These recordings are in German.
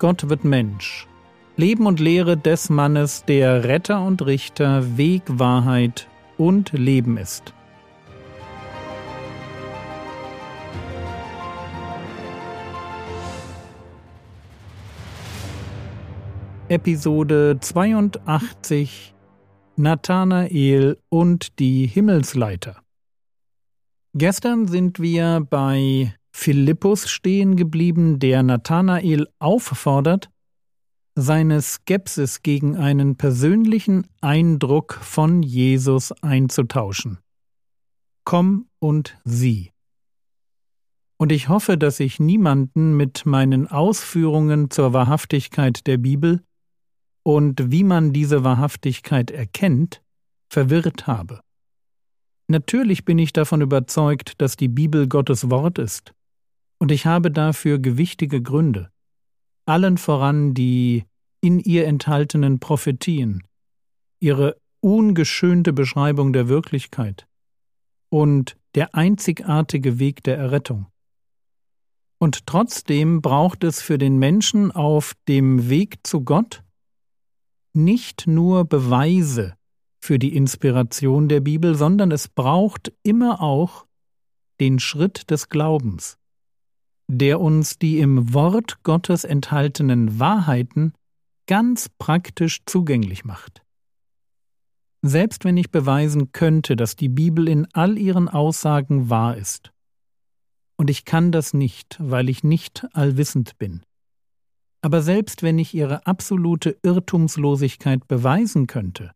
Gott wird Mensch. Leben und Lehre des Mannes, der Retter und Richter, Weg, Wahrheit und Leben ist. Episode 82 Nathanael und die Himmelsleiter. Gestern sind wir bei Philippus stehen geblieben, der Nathanael auffordert, seine Skepsis gegen einen persönlichen Eindruck von Jesus einzutauschen. Komm und sieh. Und ich hoffe, dass ich niemanden mit meinen Ausführungen zur Wahrhaftigkeit der Bibel und wie man diese Wahrhaftigkeit erkennt, verwirrt habe. Natürlich bin ich davon überzeugt, dass die Bibel Gottes Wort ist, und ich habe dafür gewichtige Gründe, allen voran die in ihr enthaltenen Prophetien, ihre ungeschönte Beschreibung der Wirklichkeit und der einzigartige Weg der Errettung. Und trotzdem braucht es für den Menschen auf dem Weg zu Gott nicht nur Beweise für die Inspiration der Bibel, sondern es braucht immer auch den Schritt des Glaubens, der uns die im Wort Gottes enthaltenen Wahrheiten ganz praktisch zugänglich macht. Selbst wenn ich beweisen könnte, dass die Bibel in all ihren Aussagen wahr ist, und ich kann das nicht, weil ich nicht allwissend bin, aber selbst wenn ich ihre absolute Irrtumslosigkeit beweisen könnte,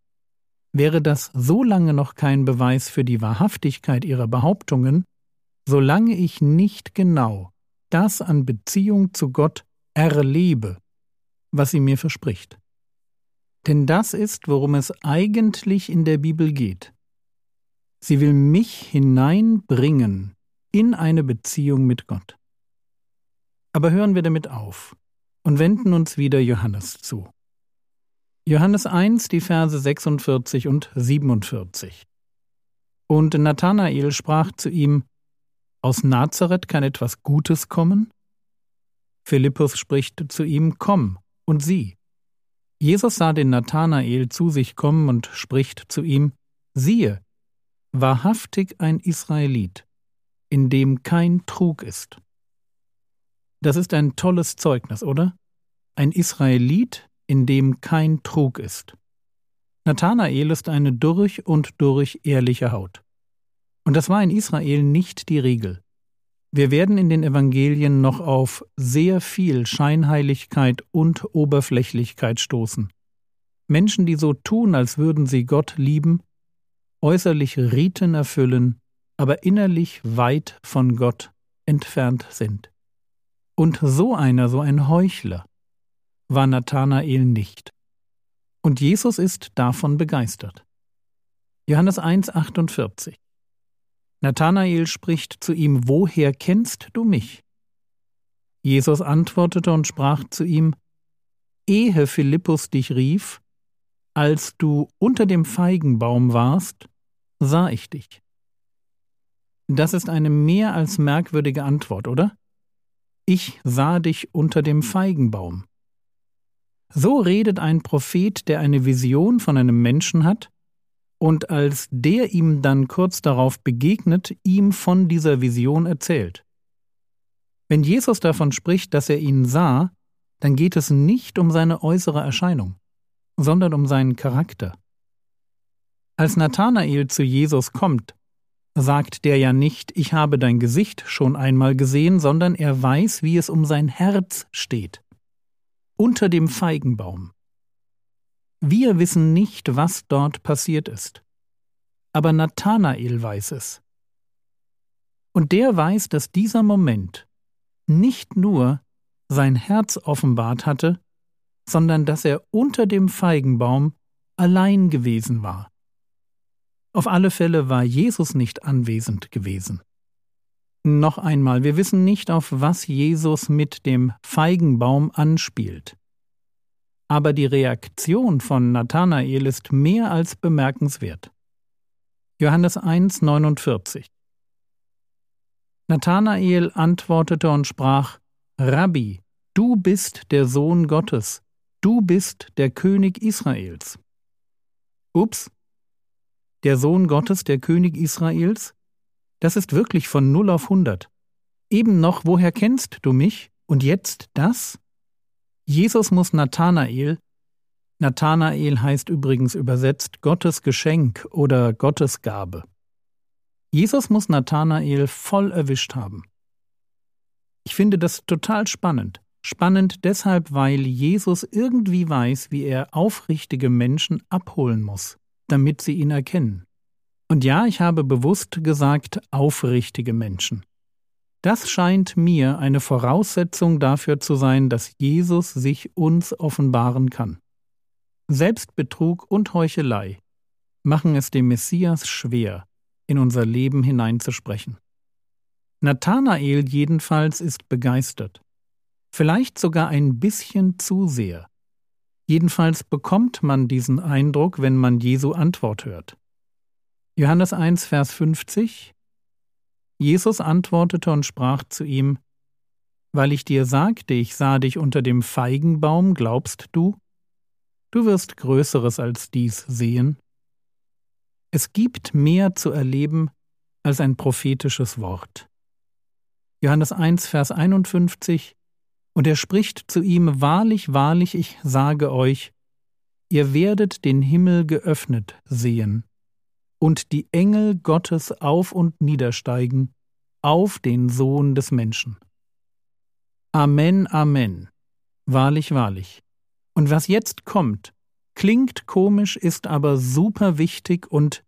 wäre das so lange noch kein Beweis für die Wahrhaftigkeit ihrer Behauptungen, solange ich nicht genau das an Beziehung zu Gott erlebe, was sie mir verspricht. Denn das ist, worum es eigentlich in der Bibel geht. Sie will mich hineinbringen in eine Beziehung mit Gott. Aber hören wir damit auf und wenden uns wieder Johannes zu. Johannes 1, die Verse 46 und 47. Und Nathanael sprach zu ihm, Aus Nazareth kann etwas Gutes kommen? Philippus spricht zu ihm, Komm und sieh. Jesus sah den Nathanael zu sich kommen und spricht zu ihm, Siehe, wahrhaftig ein Israelit, in dem kein Trug ist. Das ist ein tolles Zeugnis, oder? Ein Israelit, in dem kein Trug ist. Nathanael ist eine durch und durch ehrliche Haut. Und das war in Israel nicht die Regel. Wir werden in den Evangelien noch auf sehr viel Scheinheiligkeit und Oberflächlichkeit stoßen. Menschen, die so tun, als würden sie Gott lieben, äußerlich Riten erfüllen, aber innerlich weit von Gott entfernt sind. Und so einer, so ein Heuchler, war Nathanael nicht. Und Jesus ist davon begeistert. Johannes 1,48 Nathanael spricht zu ihm: Woher kennst du mich? Jesus antwortete und sprach zu ihm: Ehe Philippus dich rief, als du unter dem Feigenbaum warst, sah ich dich. Das ist eine mehr als merkwürdige Antwort, oder? Ich sah dich unter dem Feigenbaum. So redet ein Prophet, der eine Vision von einem Menschen hat, und als der ihm dann kurz darauf begegnet, ihm von dieser Vision erzählt. Wenn Jesus davon spricht, dass er ihn sah, dann geht es nicht um seine äußere Erscheinung, sondern um seinen Charakter. Als Nathanael zu Jesus kommt, sagt der ja nicht, ich habe dein Gesicht schon einmal gesehen, sondern er weiß, wie es um sein Herz steht. Unter dem Feigenbaum. Wir wissen nicht, was dort passiert ist. Aber Nathanael weiß es. Und der weiß, dass dieser Moment nicht nur sein Herz offenbart hatte, sondern dass er unter dem Feigenbaum allein gewesen war. Auf alle Fälle war Jesus nicht anwesend gewesen. Noch einmal, wir wissen nicht, auf was Jesus mit dem Feigenbaum anspielt. Aber die Reaktion von Nathanael ist mehr als bemerkenswert. Johannes 1, 49 Nathanael antwortete und sprach: Rabbi, Du bist der Sohn Gottes, du bist der König Israels. Ups, der Sohn Gottes, der König Israels? Das ist wirklich von null auf hundert. Eben noch, woher kennst du mich? Und jetzt das? Jesus muss Nathanael, Nathanael heißt übrigens übersetzt Gottes Geschenk oder Gottes Gabe. Jesus muss Nathanael voll erwischt haben. Ich finde das total spannend. Spannend deshalb, weil Jesus irgendwie weiß, wie er aufrichtige Menschen abholen muss, damit sie ihn erkennen. Und ja, ich habe bewusst gesagt aufrichtige Menschen. Das scheint mir eine Voraussetzung dafür zu sein, dass Jesus sich uns offenbaren kann. Selbstbetrug und Heuchelei machen es dem Messias schwer, in unser Leben hineinzusprechen. Nathanael jedenfalls ist begeistert, vielleicht sogar ein bisschen zu sehr. Jedenfalls bekommt man diesen Eindruck, wenn man Jesu Antwort hört. Johannes 1, Vers 50 Jesus antwortete und sprach zu ihm, Weil ich dir sagte, ich sah dich unter dem Feigenbaum, glaubst du? Du wirst Größeres als dies sehen. Es gibt mehr zu erleben als ein prophetisches Wort. Johannes 1, Vers 51 Und er spricht zu ihm, Wahrlich, wahrlich, ich sage euch, ihr werdet den Himmel geöffnet sehen und die Engel Gottes auf und niedersteigen auf den Sohn des Menschen. Amen, Amen. Wahrlich, wahrlich. Und was jetzt kommt, klingt komisch, ist aber super wichtig und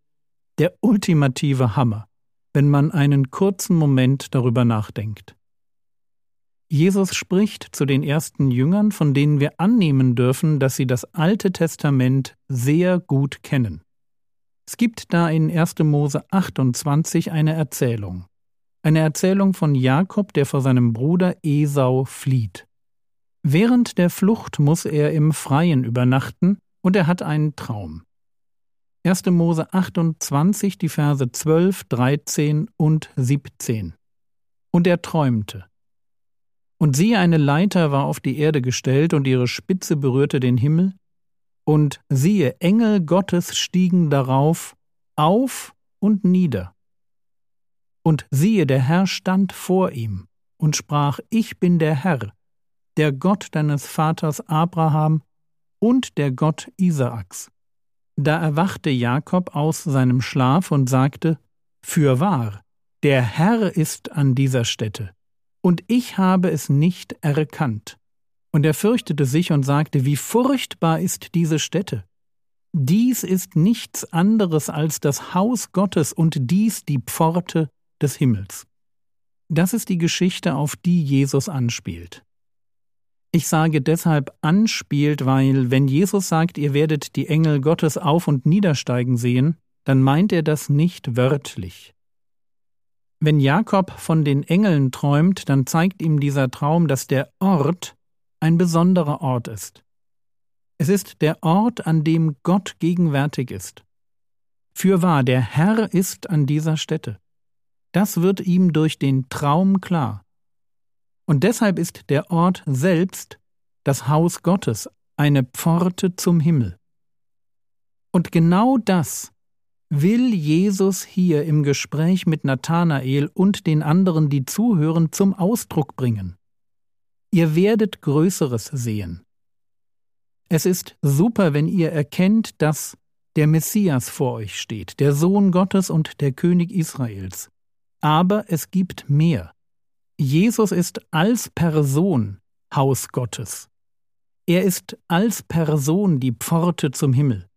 der ultimative Hammer, wenn man einen kurzen Moment darüber nachdenkt. Jesus spricht zu den ersten Jüngern, von denen wir annehmen dürfen, dass sie das Alte Testament sehr gut kennen. Es gibt da in 1. Mose 28 eine Erzählung. Eine Erzählung von Jakob, der vor seinem Bruder Esau flieht. Während der Flucht muss er im Freien übernachten und er hat einen Traum. 1. Mose 28, die Verse 12, 13 und 17. Und er träumte. Und siehe, eine Leiter war auf die Erde gestellt, und ihre Spitze berührte den Himmel, und siehe, Engel Gottes stiegen darauf auf und nieder. Und siehe, der Herr stand vor ihm und sprach, Ich bin der Herr, der Gott deines Vaters Abraham und der Gott Isaaks. Da erwachte Jakob aus seinem Schlaf und sagte, Fürwahr, der Herr ist an dieser Stätte, und ich habe es nicht erkannt. Und er fürchtete sich und sagte, wie furchtbar ist diese Stätte. Dies ist nichts anderes als das Haus Gottes und dies die Pforte des Himmels. Das ist die Geschichte, auf die Jesus anspielt. Ich sage deshalb anspielt, weil wenn Jesus sagt, ihr werdet die Engel Gottes auf und niedersteigen sehen, dann meint er das nicht wörtlich. Wenn Jakob von den Engeln träumt, dann zeigt ihm dieser Traum, dass der Ort ein besonderer Ort ist. Es ist der Ort, an dem Gott gegenwärtig ist. Fürwahr, der Herr ist an dieser Stätte. Das wird ihm durch den Traum klar. Und deshalb ist der Ort selbst das Haus Gottes, eine Pforte zum Himmel. Und genau das will Jesus hier im Gespräch mit Nathanael und den anderen, die zuhören, zum Ausdruck bringen. Ihr werdet Größeres sehen. Es ist super, wenn ihr erkennt, dass der Messias vor euch steht, der Sohn Gottes und der König Israels. Aber es gibt mehr. Jesus ist als Person Haus Gottes. Er ist als Person die Pforte zum Himmel.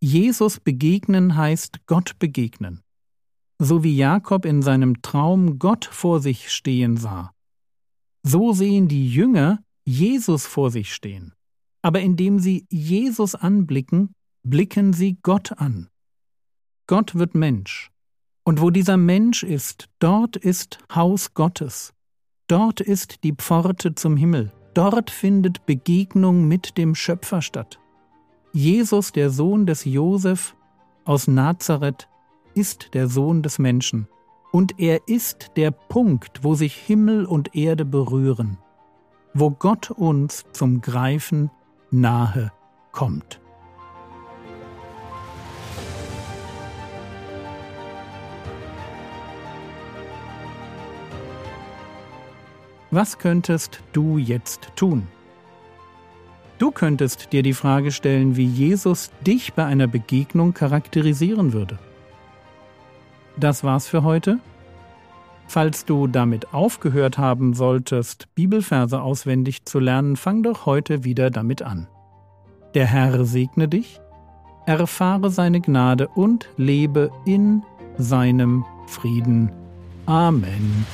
Jesus begegnen heißt Gott begegnen. So wie Jakob in seinem Traum Gott vor sich stehen sah. So sehen die Jünger Jesus vor sich stehen. Aber indem sie Jesus anblicken, blicken sie Gott an. Gott wird Mensch. Und wo dieser Mensch ist, dort ist Haus Gottes. Dort ist die Pforte zum Himmel. Dort findet Begegnung mit dem Schöpfer statt. Jesus, der Sohn des Josef aus Nazareth, ist der Sohn des Menschen und er ist der Punkt, wo sich Himmel und Erde berühren. wo Gott uns zum Greifen nahe kommt. Was könntest du jetzt tun? Du könntest dir die Frage stellen, wie Jesus dich bei einer Begegnung charakterisieren würde. Das war's für heute. Falls du damit aufgehört haben solltest, Bibelverse auswendig zu lernen, fang doch heute wieder damit an. Der Herr segne dich, erfahre seine Gnade und lebe in seinem Frieden. Amen.